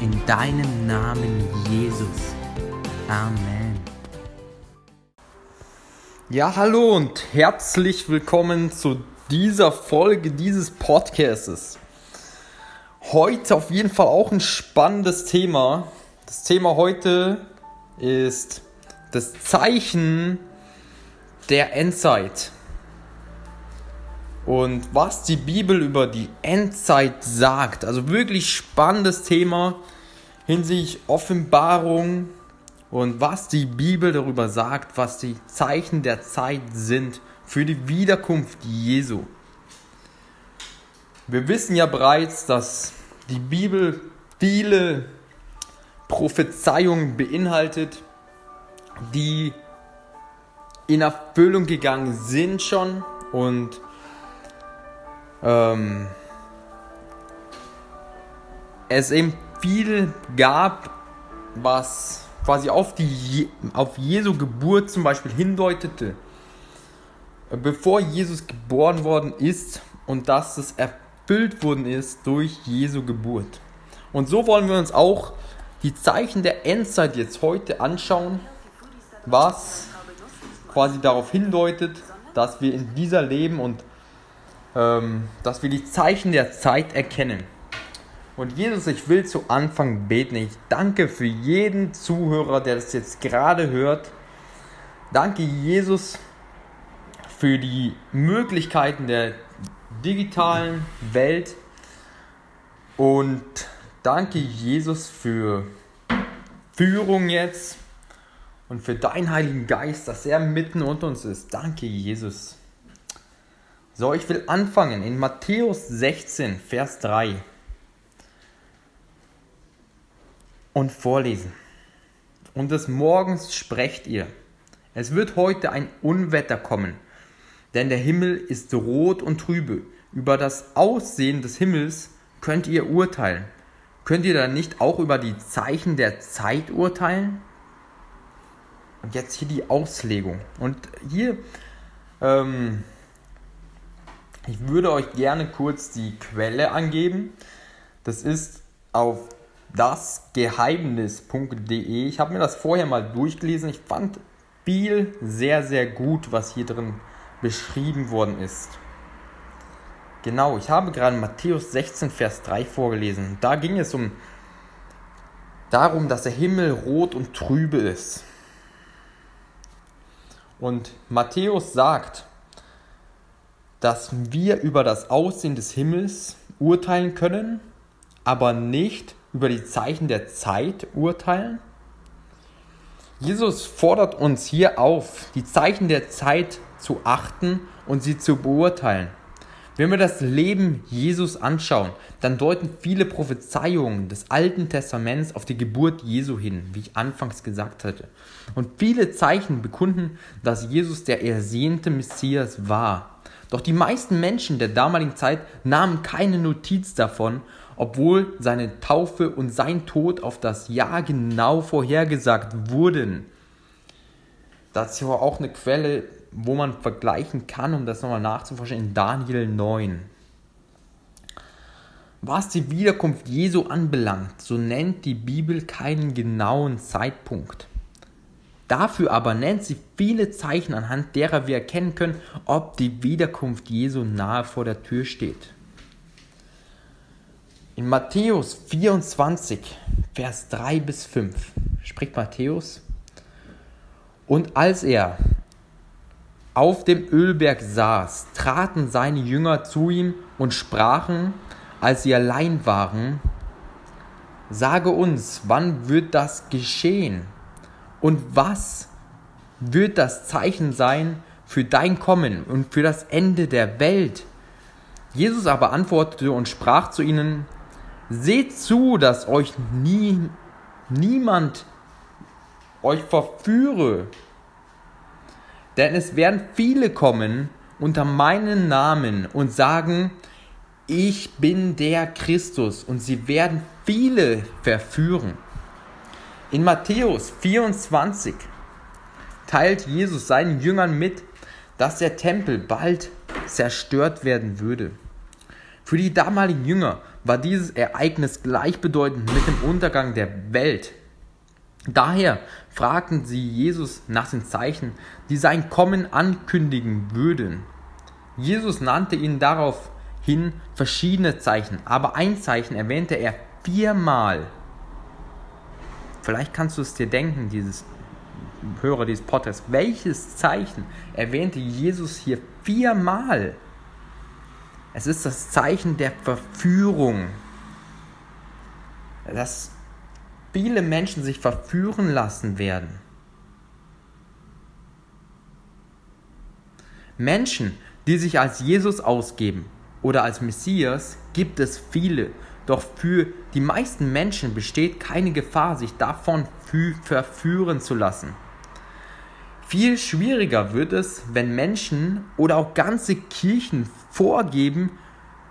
in deinem Namen Jesus. Amen. Ja, hallo und herzlich willkommen zu dieser Folge dieses Podcasts. Heute auf jeden Fall auch ein spannendes Thema. Das Thema heute ist das Zeichen der Endzeit und was die Bibel über die Endzeit sagt. Also wirklich spannendes Thema hinsichtlich Offenbarung und was die Bibel darüber sagt, was die Zeichen der Zeit sind für die Wiederkunft Jesu. Wir wissen ja bereits, dass die Bibel viele Prophezeiungen beinhaltet, die in Erfüllung gegangen sind schon und ähm, es eben viel gab, was quasi auf, die, auf Jesu Geburt zum Beispiel hindeutete, bevor Jesus geboren worden ist und dass es erfüllt worden ist durch Jesu Geburt. Und so wollen wir uns auch die Zeichen der Endzeit jetzt heute anschauen, was quasi darauf hindeutet, dass wir in dieser leben und ähm, dass wir die Zeichen der Zeit erkennen. Und Jesus, ich will zu Anfang beten. Ich danke für jeden Zuhörer, der das jetzt gerade hört. Danke, Jesus, für die Möglichkeiten der digitalen Welt. Und danke, Jesus, für Führung jetzt und für deinen Heiligen Geist, dass er mitten unter uns ist. Danke, Jesus. So, ich will anfangen in Matthäus 16, Vers 3 und vorlesen. Und des Morgens sprecht ihr, es wird heute ein Unwetter kommen, denn der Himmel ist rot und trübe. Über das Aussehen des Himmels könnt ihr urteilen. Könnt ihr dann nicht auch über die Zeichen der Zeit urteilen? Und jetzt hier die Auslegung. Und hier ähm, ich würde euch gerne kurz die Quelle angeben. Das ist auf dasgeheimnis.de. Ich habe mir das vorher mal durchgelesen. Ich fand viel sehr, sehr gut, was hier drin beschrieben worden ist. Genau, ich habe gerade Matthäus 16, Vers 3 vorgelesen. Da ging es um darum, dass der Himmel rot und trübe ist. Und Matthäus sagt, dass wir über das Aussehen des Himmels urteilen können, aber nicht über die Zeichen der Zeit urteilen? Jesus fordert uns hier auf, die Zeichen der Zeit zu achten und sie zu beurteilen. Wenn wir das Leben Jesus anschauen, dann deuten viele Prophezeiungen des Alten Testaments auf die Geburt Jesu hin, wie ich anfangs gesagt hatte. Und viele Zeichen bekunden, dass Jesus der ersehnte Messias war. Doch die meisten Menschen der damaligen Zeit nahmen keine Notiz davon, obwohl seine Taufe und sein Tod auf das Jahr genau vorhergesagt wurden. Das ist ja auch eine Quelle wo man vergleichen kann, um das nochmal nachzuforschen, in Daniel 9. Was die Wiederkunft Jesu anbelangt, so nennt die Bibel keinen genauen Zeitpunkt. Dafür aber nennt sie viele Zeichen, anhand derer wir erkennen können, ob die Wiederkunft Jesu nahe vor der Tür steht. In Matthäus 24, Vers 3 bis 5 spricht Matthäus, und als er auf dem Ölberg saß, traten seine Jünger zu ihm und sprachen, als sie allein waren, Sage uns, wann wird das geschehen? Und was wird das Zeichen sein für dein Kommen und für das Ende der Welt? Jesus aber antwortete und sprach zu ihnen, Seht zu, dass euch nie, niemand euch verführe, denn es werden viele kommen unter meinen Namen und sagen, ich bin der Christus und sie werden viele verführen. In Matthäus 24 teilt Jesus seinen Jüngern mit, dass der Tempel bald zerstört werden würde. Für die damaligen Jünger war dieses Ereignis gleichbedeutend mit dem Untergang der Welt. Daher fragten sie Jesus nach den Zeichen, die sein Kommen ankündigen würden. Jesus nannte ihnen daraufhin verschiedene Zeichen, aber ein Zeichen erwähnte er viermal. Vielleicht kannst du es dir denken, dieses Hörer dieses Podcasts. Welches Zeichen erwähnte Jesus hier viermal? Es ist das Zeichen der Verführung. Das viele Menschen sich verführen lassen werden. Menschen, die sich als Jesus ausgeben oder als Messias, gibt es viele, doch für die meisten Menschen besteht keine Gefahr, sich davon verführen zu lassen. Viel schwieriger wird es, wenn Menschen oder auch ganze Kirchen vorgeben,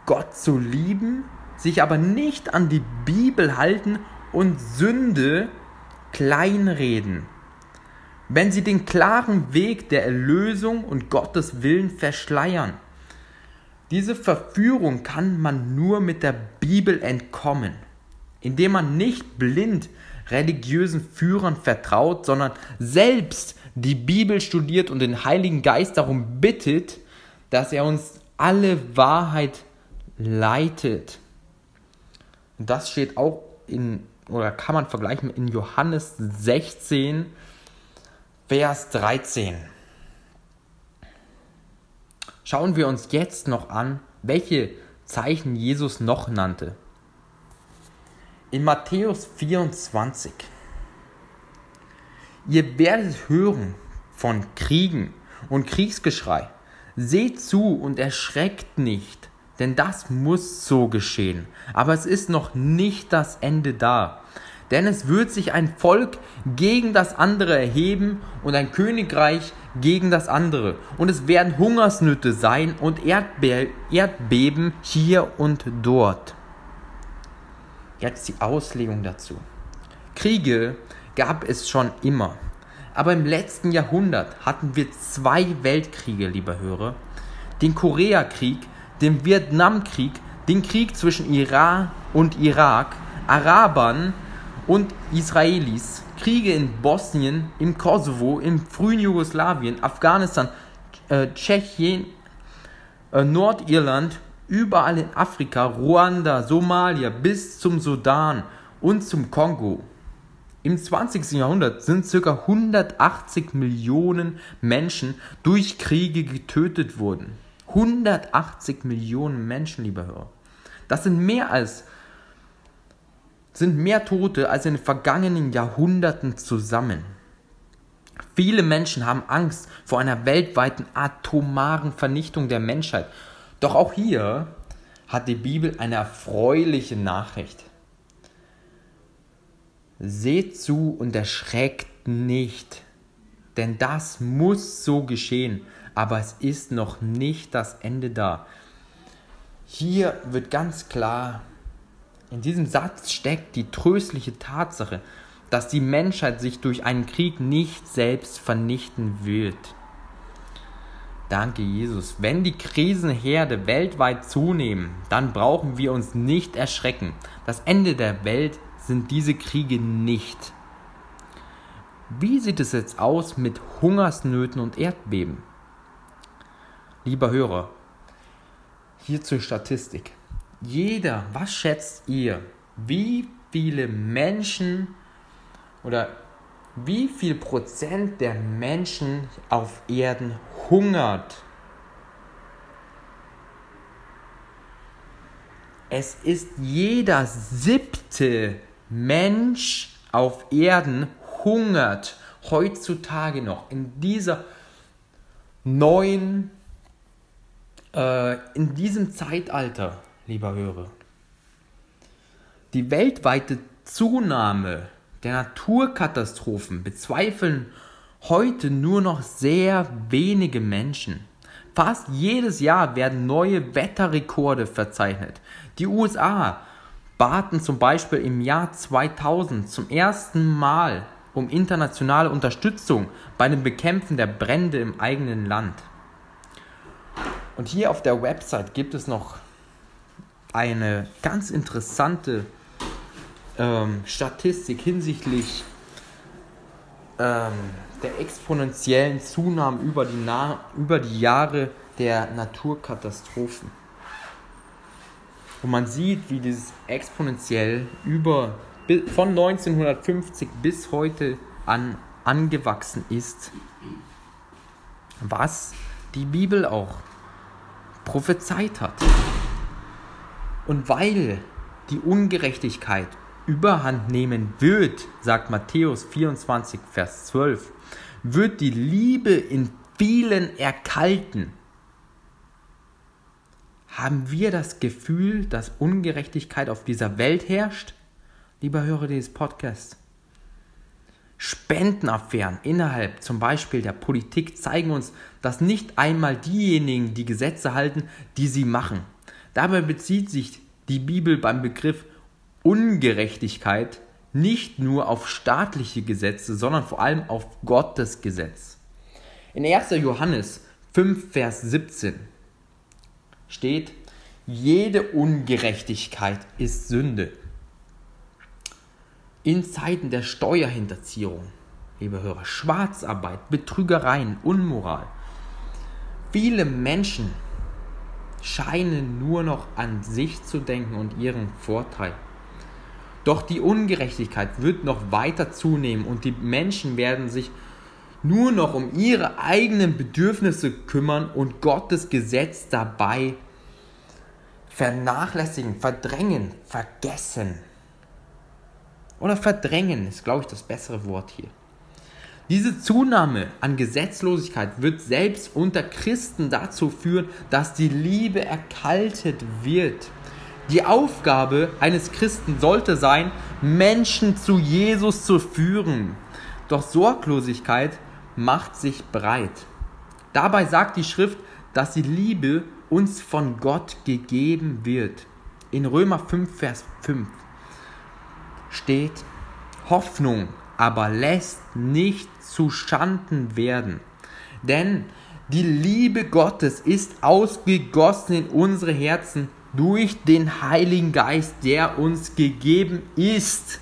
Gott zu lieben, sich aber nicht an die Bibel halten und Sünde kleinreden, wenn sie den klaren Weg der Erlösung und Gottes Willen verschleiern. Diese Verführung kann man nur mit der Bibel entkommen, indem man nicht blind religiösen Führern vertraut, sondern selbst die Bibel studiert und den Heiligen Geist darum bittet, dass er uns alle Wahrheit leitet. Und das steht auch in oder kann man vergleichen in Johannes 16, Vers 13. Schauen wir uns jetzt noch an, welche Zeichen Jesus noch nannte. In Matthäus 24. Ihr werdet hören von Kriegen und Kriegsgeschrei. Seht zu und erschreckt nicht, denn das muss so geschehen. Aber es ist noch nicht das Ende da. Denn es wird sich ein Volk gegen das andere erheben und ein Königreich gegen das andere. Und es werden Hungersnöte sein und Erdbe Erdbeben hier und dort. Jetzt die Auslegung dazu. Kriege gab es schon immer. Aber im letzten Jahrhundert hatten wir zwei Weltkriege, lieber Hörer. Den Koreakrieg dem Vietnamkrieg, den Krieg zwischen Iran und Irak, Arabern und Israelis, Kriege in Bosnien, im Kosovo, im frühen Jugoslawien, Afghanistan, äh, Tschechien, äh, Nordirland, überall in Afrika, Ruanda, Somalia bis zum Sudan und zum Kongo. Im 20. Jahrhundert sind ca. 180 Millionen Menschen durch Kriege getötet worden. 180 Millionen Menschen, lieber Hörer. Das sind mehr als sind mehr Tote als in den vergangenen Jahrhunderten zusammen. Viele Menschen haben Angst vor einer weltweiten atomaren Vernichtung der Menschheit. Doch auch hier hat die Bibel eine erfreuliche Nachricht. Seht zu und erschreckt nicht, denn das muss so geschehen, aber es ist noch nicht das Ende da. Hier wird ganz klar, in diesem Satz steckt die tröstliche Tatsache, dass die Menschheit sich durch einen Krieg nicht selbst vernichten wird. Danke, Jesus. Wenn die Krisenherde weltweit zunehmen, dann brauchen wir uns nicht erschrecken. Das Ende der Welt sind diese Kriege nicht. Wie sieht es jetzt aus mit Hungersnöten und Erdbeben? Lieber Hörer, hier zur Statistik. Jeder, was schätzt ihr, wie viele Menschen oder wie viel Prozent der Menschen auf Erden hungert? Es ist jeder siebte Mensch auf Erden hungert. Heutzutage noch. In dieser neuen, äh, in diesem Zeitalter, lieber Hörer. Die weltweite Zunahme der Naturkatastrophen bezweifeln heute nur noch sehr wenige Menschen. Fast jedes Jahr werden neue Wetterrekorde verzeichnet. Die USA baten zum Beispiel im Jahr 2000 zum ersten Mal um internationale Unterstützung bei dem Bekämpfen der Brände im eigenen Land. Und hier auf der Website gibt es noch eine ganz interessante ähm, Statistik hinsichtlich ähm, der exponentiellen Zunahme über die, Na über die Jahre der Naturkatastrophen. Und man sieht, wie dieses exponentiell über von 1950 bis heute an angewachsen ist, was die Bibel auch prophezeit hat. Und weil die Ungerechtigkeit überhand nehmen wird, sagt Matthäus 24, Vers 12, wird die Liebe in vielen erkalten. Haben wir das Gefühl, dass Ungerechtigkeit auf dieser Welt herrscht? Lieber Hörer dieses Podcasts. Spendenaffären innerhalb zum Beispiel der Politik zeigen uns, dass nicht einmal diejenigen die Gesetze halten, die sie machen. Dabei bezieht sich die Bibel beim Begriff Ungerechtigkeit nicht nur auf staatliche Gesetze, sondern vor allem auf Gottes Gesetz. In 1. Johannes 5, Vers 17 steht, jede Ungerechtigkeit ist Sünde. In Zeiten der Steuerhinterziehung, liebe Hörer, Schwarzarbeit, Betrügereien, Unmoral. Viele Menschen scheinen nur noch an sich zu denken und ihren Vorteil. Doch die Ungerechtigkeit wird noch weiter zunehmen und die Menschen werden sich nur noch um ihre eigenen Bedürfnisse kümmern und Gottes Gesetz dabei vernachlässigen, verdrängen, vergessen. Oder verdrängen ist, glaube ich, das bessere Wort hier. Diese Zunahme an Gesetzlosigkeit wird selbst unter Christen dazu führen, dass die Liebe erkaltet wird. Die Aufgabe eines Christen sollte sein, Menschen zu Jesus zu führen. Doch Sorglosigkeit macht sich breit. Dabei sagt die Schrift, dass die Liebe uns von Gott gegeben wird. In Römer 5, Vers 5 steht, Hoffnung aber lässt nicht zu Schanden werden. Denn die Liebe Gottes ist ausgegossen in unsere Herzen durch den Heiligen Geist, der uns gegeben ist.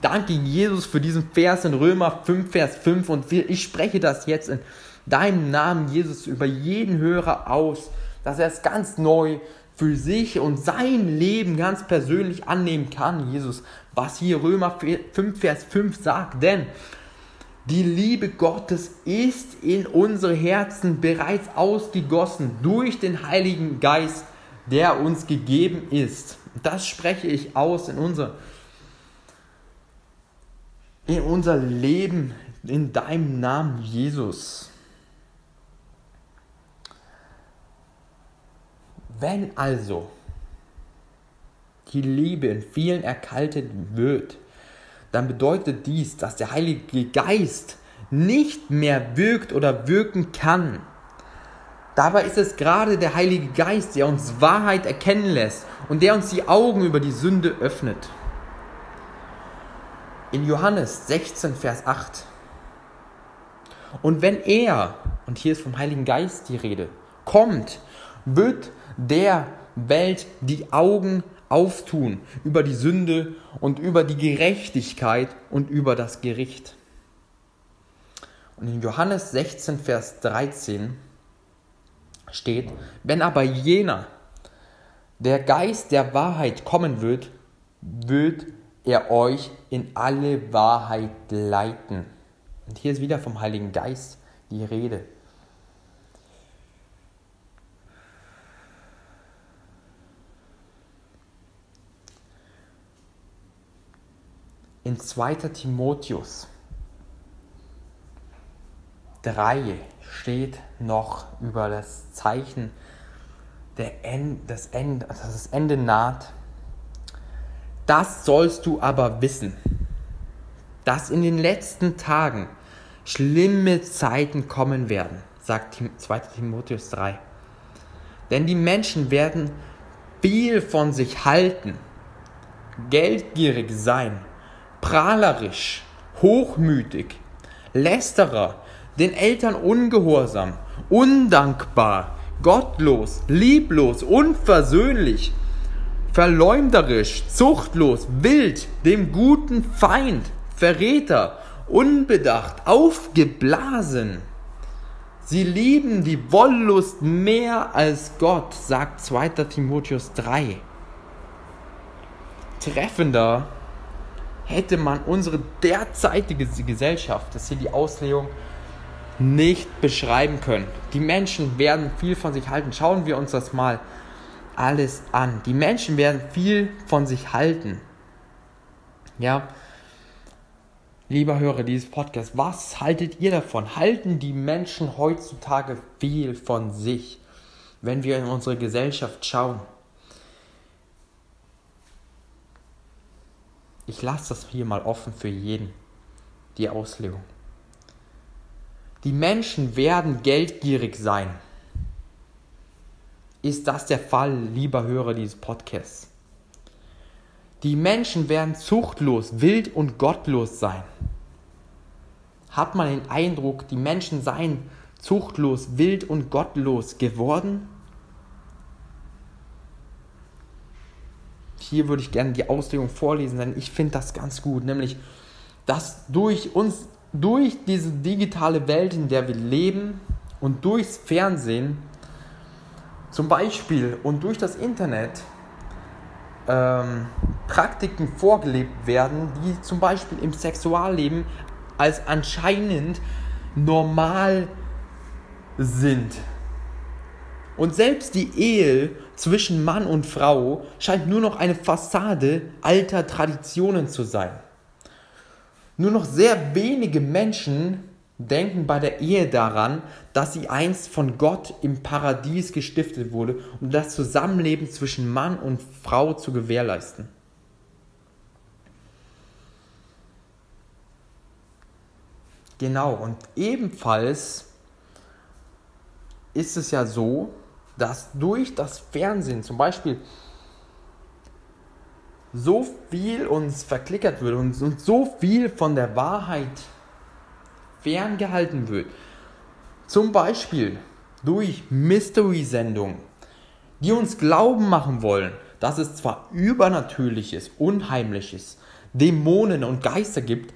Danke Jesus für diesen Vers in Römer 5, Vers 5 und ich spreche das jetzt in deinem Namen, Jesus, über jeden Hörer aus, dass er es ganz neu für sich und sein Leben ganz persönlich annehmen kann, Jesus, was hier Römer 5, Vers 5 sagt. Denn die Liebe Gottes ist in unsere Herzen bereits ausgegossen durch den Heiligen Geist, der uns gegeben ist. Das spreche ich aus in unser, in unser Leben in deinem Namen, Jesus. Wenn also die Liebe in vielen erkaltet wird, dann bedeutet dies, dass der Heilige Geist nicht mehr wirkt oder wirken kann. Dabei ist es gerade der Heilige Geist, der uns Wahrheit erkennen lässt und der uns die Augen über die Sünde öffnet. In Johannes 16, Vers 8. Und wenn er, und hier ist vom Heiligen Geist die Rede, kommt, wird der Welt die Augen auftun über die Sünde und über die Gerechtigkeit und über das Gericht. Und in Johannes 16, Vers 13 steht, wenn aber jener, der Geist der Wahrheit kommen wird, wird er euch in alle Wahrheit leiten. Und hier ist wieder vom Heiligen Geist die Rede. In 2. Timotheus 3 steht noch über das Zeichen, der End, das, Ende, dass das Ende naht. Das sollst du aber wissen, dass in den letzten Tagen schlimme Zeiten kommen werden, sagt 2. Timotheus 3. Denn die Menschen werden viel von sich halten, geldgierig sein prahlerisch, hochmütig, lästerer, den Eltern ungehorsam, undankbar, gottlos, lieblos, unversöhnlich, verleumderisch, zuchtlos, wild, dem guten Feind, Verräter, unbedacht, aufgeblasen. Sie lieben die Wollust mehr als Gott, sagt 2. Timotheus 3. Treffender hätte man unsere derzeitige Gesellschaft, das ist hier die Auslegung, nicht beschreiben können. Die Menschen werden viel von sich halten. Schauen wir uns das mal alles an. Die Menschen werden viel von sich halten. Ja, lieber Hörer dieses Podcasts, was haltet ihr davon? Halten die Menschen heutzutage viel von sich, wenn wir in unsere Gesellschaft schauen? Ich lasse das hier mal offen für jeden, die Auslegung. Die Menschen werden geldgierig sein. Ist das der Fall, lieber Hörer dieses Podcasts? Die Menschen werden zuchtlos, wild und gottlos sein. Hat man den Eindruck, die Menschen seien zuchtlos, wild und gottlos geworden? Hier würde ich gerne die Auslegung vorlesen, denn ich finde das ganz gut, nämlich, dass durch uns, durch diese digitale Welt, in der wir leben und durchs Fernsehen zum Beispiel und durch das Internet ähm, Praktiken vorgelebt werden, die zum Beispiel im Sexualleben als anscheinend normal sind. Und selbst die Ehe zwischen Mann und Frau scheint nur noch eine Fassade alter Traditionen zu sein. Nur noch sehr wenige Menschen denken bei der Ehe daran, dass sie einst von Gott im Paradies gestiftet wurde, um das Zusammenleben zwischen Mann und Frau zu gewährleisten. Genau, und ebenfalls ist es ja so, dass durch das Fernsehen zum Beispiel so viel uns verklickert wird und, und so viel von der Wahrheit ferngehalten wird. Zum Beispiel durch Mystery-Sendungen, die uns glauben machen wollen, dass es zwar Übernatürliches, Unheimliches, Dämonen und Geister gibt,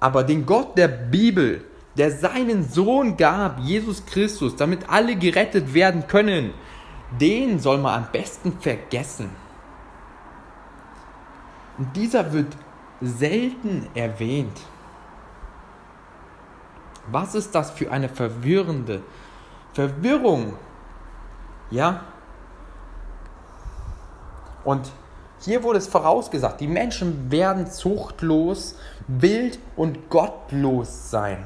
aber den Gott der Bibel der seinen Sohn gab, Jesus Christus, damit alle gerettet werden können, den soll man am besten vergessen. Und dieser wird selten erwähnt. Was ist das für eine verwirrende Verwirrung? Ja? Und hier wurde es vorausgesagt, die Menschen werden zuchtlos, wild und gottlos sein.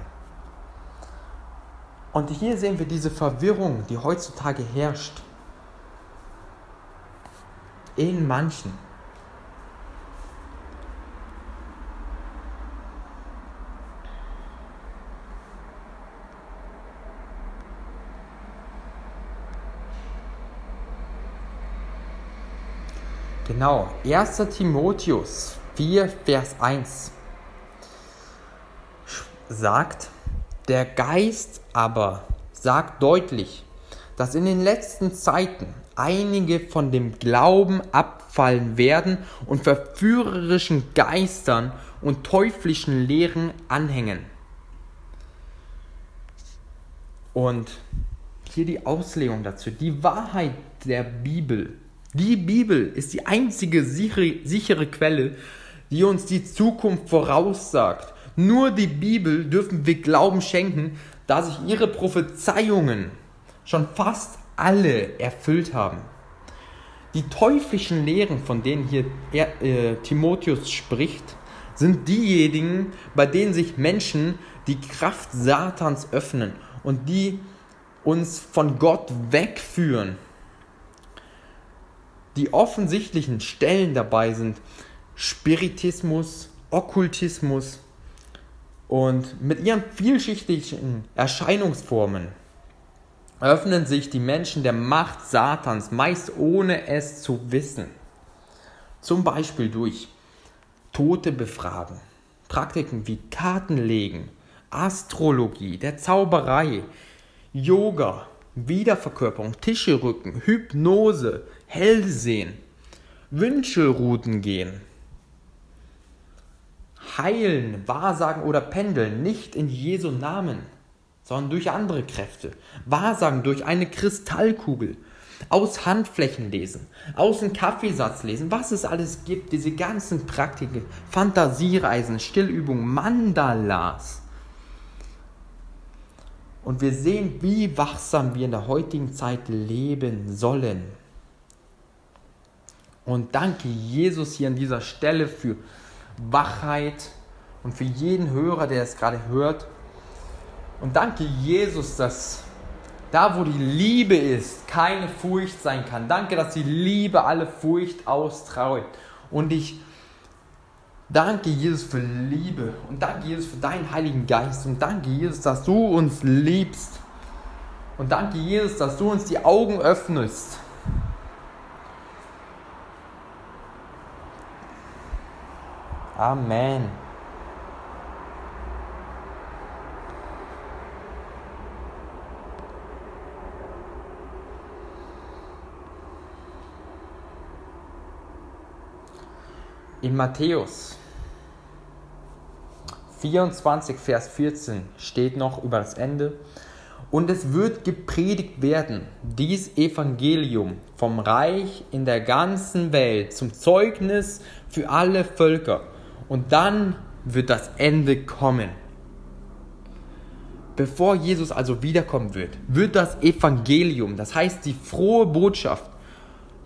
Und hier sehen wir diese Verwirrung, die heutzutage herrscht. In manchen. Genau, 1. Timotheus 4, Vers 1 sagt, der Geist aber sagt deutlich, dass in den letzten Zeiten einige von dem Glauben abfallen werden und verführerischen Geistern und teuflischen Lehren anhängen. Und hier die Auslegung dazu. Die Wahrheit der Bibel. Die Bibel ist die einzige sichere, sichere Quelle, die uns die Zukunft voraussagt. Nur die Bibel dürfen wir Glauben schenken, da sich ihre Prophezeiungen schon fast alle erfüllt haben. Die teuflischen Lehren, von denen hier äh, Timotheus spricht, sind diejenigen, bei denen sich Menschen die Kraft Satans öffnen und die uns von Gott wegführen. Die offensichtlichen Stellen dabei sind Spiritismus, Okkultismus, und mit ihren vielschichtigen Erscheinungsformen öffnen sich die Menschen der Macht Satans, meist ohne es zu wissen. Zum Beispiel durch Tote befragen, Praktiken wie Kartenlegen, Astrologie, der Zauberei, Yoga, Wiederverkörperung, Tischrücken, Hypnose, Hellsehen, Wünschelrouten gehen, heilen, wahrsagen oder pendeln nicht in Jesu Namen, sondern durch andere Kräfte. Wahrsagen durch eine Kristallkugel, aus Handflächen lesen, aus dem Kaffeesatz lesen, was es alles gibt, diese ganzen Praktiken, Fantasiereisen, Stillübungen, Mandalas. Und wir sehen, wie wachsam wir in der heutigen Zeit leben sollen. Und danke Jesus hier an dieser Stelle für Wachheit und für jeden Hörer, der es gerade hört. Und danke Jesus, dass da, wo die Liebe ist, keine Furcht sein kann. Danke, dass die Liebe alle Furcht austraut. Und ich danke Jesus für Liebe und danke Jesus für deinen Heiligen Geist und danke Jesus, dass du uns liebst. Und danke Jesus, dass du uns die Augen öffnest Amen. In Matthäus 24, Vers 14 steht noch über das Ende. Und es wird gepredigt werden, dies Evangelium vom Reich in der ganzen Welt zum Zeugnis für alle Völker und dann wird das Ende kommen. Bevor Jesus also wiederkommen wird, wird das Evangelium, das heißt die frohe Botschaft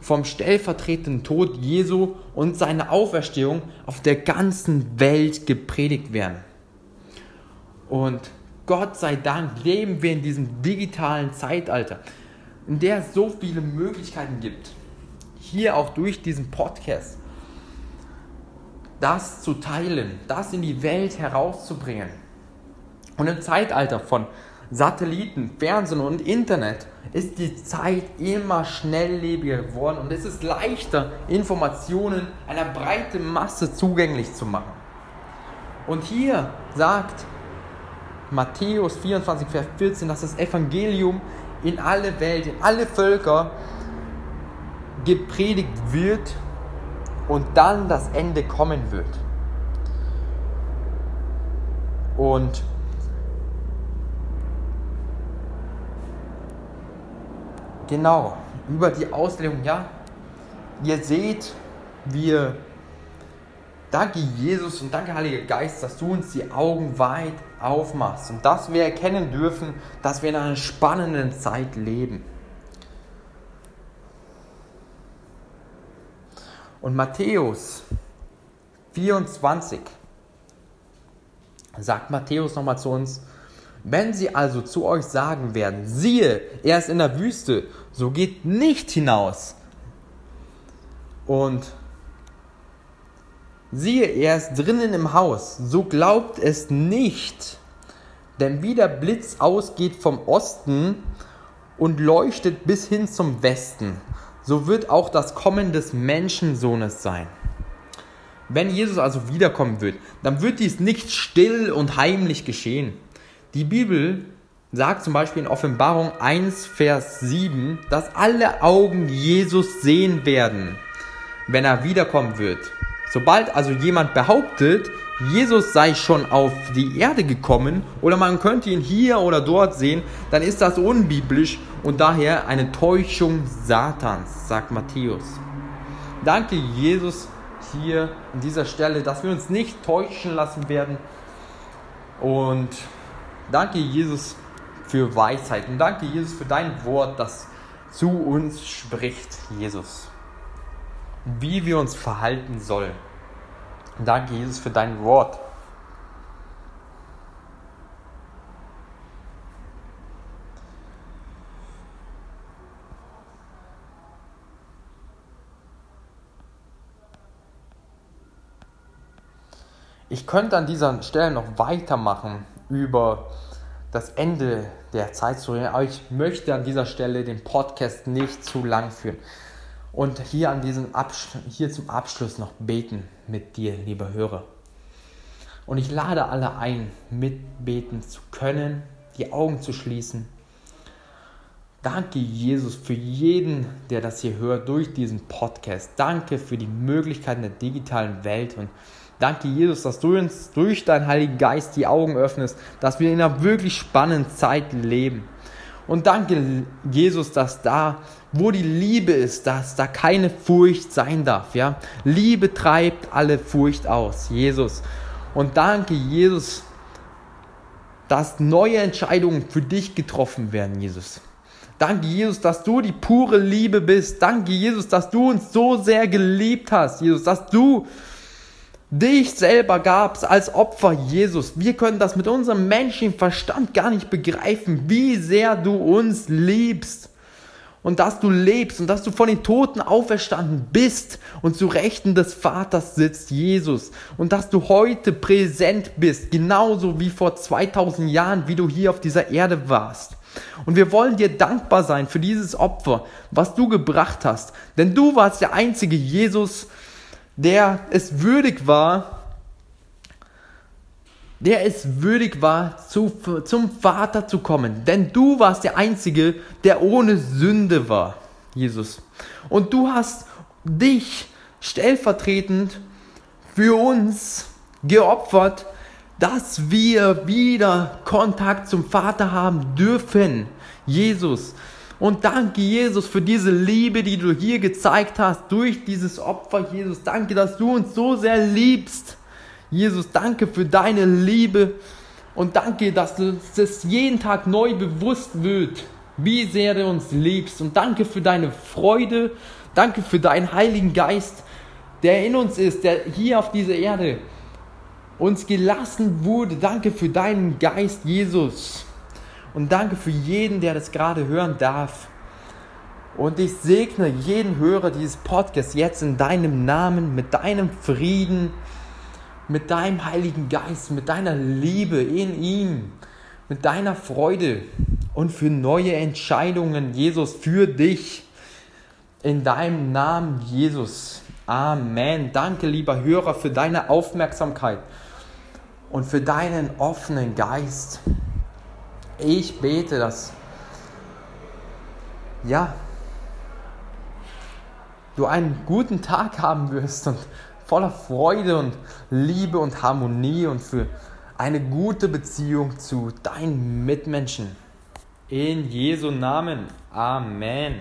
vom stellvertretenden Tod Jesu und seiner Auferstehung auf der ganzen Welt gepredigt werden. Und Gott sei Dank leben wir in diesem digitalen Zeitalter, in der es so viele Möglichkeiten gibt. Hier auch durch diesen Podcast das zu teilen, das in die Welt herauszubringen. Und im Zeitalter von Satelliten, Fernsehen und Internet ist die Zeit immer schnelllebiger geworden und es ist leichter, Informationen einer breiten Masse zugänglich zu machen. Und hier sagt Matthäus 24, Vers 14, dass das Evangelium in alle Welt, in alle Völker gepredigt wird und dann das Ende kommen wird. Und genau, über die Auslegung, ja, ihr seht, wir danke Jesus und danke Heiliger Geist, dass du uns die Augen weit aufmachst und dass wir erkennen dürfen, dass wir in einer spannenden Zeit leben. Und Matthäus 24 sagt Matthäus nochmal zu uns, Wenn sie also zu euch sagen werden, siehe, er ist in der Wüste, so geht nicht hinaus. Und siehe, er ist drinnen im Haus, so glaubt es nicht. Denn wie der Blitz ausgeht vom Osten und leuchtet bis hin zum Westen, so wird auch das Kommen des Menschensohnes sein. Wenn Jesus also wiederkommen wird, dann wird dies nicht still und heimlich geschehen. Die Bibel sagt zum Beispiel in Offenbarung 1, Vers 7, dass alle Augen Jesus sehen werden, wenn er wiederkommen wird. Sobald also jemand behauptet, Jesus sei schon auf die Erde gekommen oder man könnte ihn hier oder dort sehen, dann ist das unbiblisch und daher eine Täuschung Satans, sagt Matthäus. Danke Jesus hier an dieser Stelle, dass wir uns nicht täuschen lassen werden und danke Jesus für Weisheit und danke Jesus für dein Wort, das zu uns spricht, Jesus. Wie wir uns verhalten sollen. Danke, Jesus, für dein Wort. Ich könnte an dieser Stelle noch weitermachen über das Ende der Zeit zu reden, aber ich möchte an dieser Stelle den Podcast nicht zu lang führen. Und hier, an diesem hier zum Abschluss noch beten mit dir, lieber Hörer. Und ich lade alle ein, mitbeten zu können, die Augen zu schließen. Danke, Jesus, für jeden, der das hier hört durch diesen Podcast. Danke für die Möglichkeiten der digitalen Welt und danke, Jesus, dass du uns durch deinen Heiligen Geist die Augen öffnest, dass wir in einer wirklich spannenden Zeit leben. Und danke, Jesus, dass da, wo die Liebe ist, dass da keine Furcht sein darf. Ja? Liebe treibt alle Furcht aus, Jesus. Und danke, Jesus, dass neue Entscheidungen für dich getroffen werden, Jesus. Danke, Jesus, dass du die pure Liebe bist. Danke, Jesus, dass du uns so sehr geliebt hast, Jesus, dass du dich selber gabst als Opfer, Jesus. Wir können das mit unserem menschlichen Verstand gar nicht begreifen, wie sehr du uns liebst. Und dass du lebst und dass du von den Toten auferstanden bist und zu Rechten des Vaters sitzt, Jesus. Und dass du heute präsent bist, genauso wie vor 2000 Jahren, wie du hier auf dieser Erde warst. Und wir wollen dir dankbar sein für dieses Opfer, was du gebracht hast. Denn du warst der einzige Jesus, der es würdig war, der es würdig war, zu, zum Vater zu kommen. Denn du warst der Einzige, der ohne Sünde war, Jesus. Und du hast dich stellvertretend für uns geopfert, dass wir wieder Kontakt zum Vater haben dürfen. Jesus. Und danke, Jesus, für diese Liebe, die du hier gezeigt hast durch dieses Opfer, Jesus. Danke, dass du uns so sehr liebst. Jesus, danke für deine Liebe. Und danke, dass es jeden Tag neu bewusst wird, wie sehr du uns liebst. Und danke für deine Freude. Danke für deinen Heiligen Geist, der in uns ist, der hier auf dieser Erde uns gelassen wurde. Danke für deinen Geist, Jesus. Und danke für jeden, der das gerade hören darf. Und ich segne jeden Hörer dieses Podcasts jetzt in deinem Namen, mit deinem Frieden, mit deinem Heiligen Geist, mit deiner Liebe in ihm, mit deiner Freude und für neue Entscheidungen, Jesus, für dich. In deinem Namen, Jesus. Amen. Danke, lieber Hörer, für deine Aufmerksamkeit und für deinen offenen Geist. Ich bete, dass ja, du einen guten Tag haben wirst und voller Freude und Liebe und Harmonie und für eine gute Beziehung zu deinen Mitmenschen. In Jesu Namen. Amen.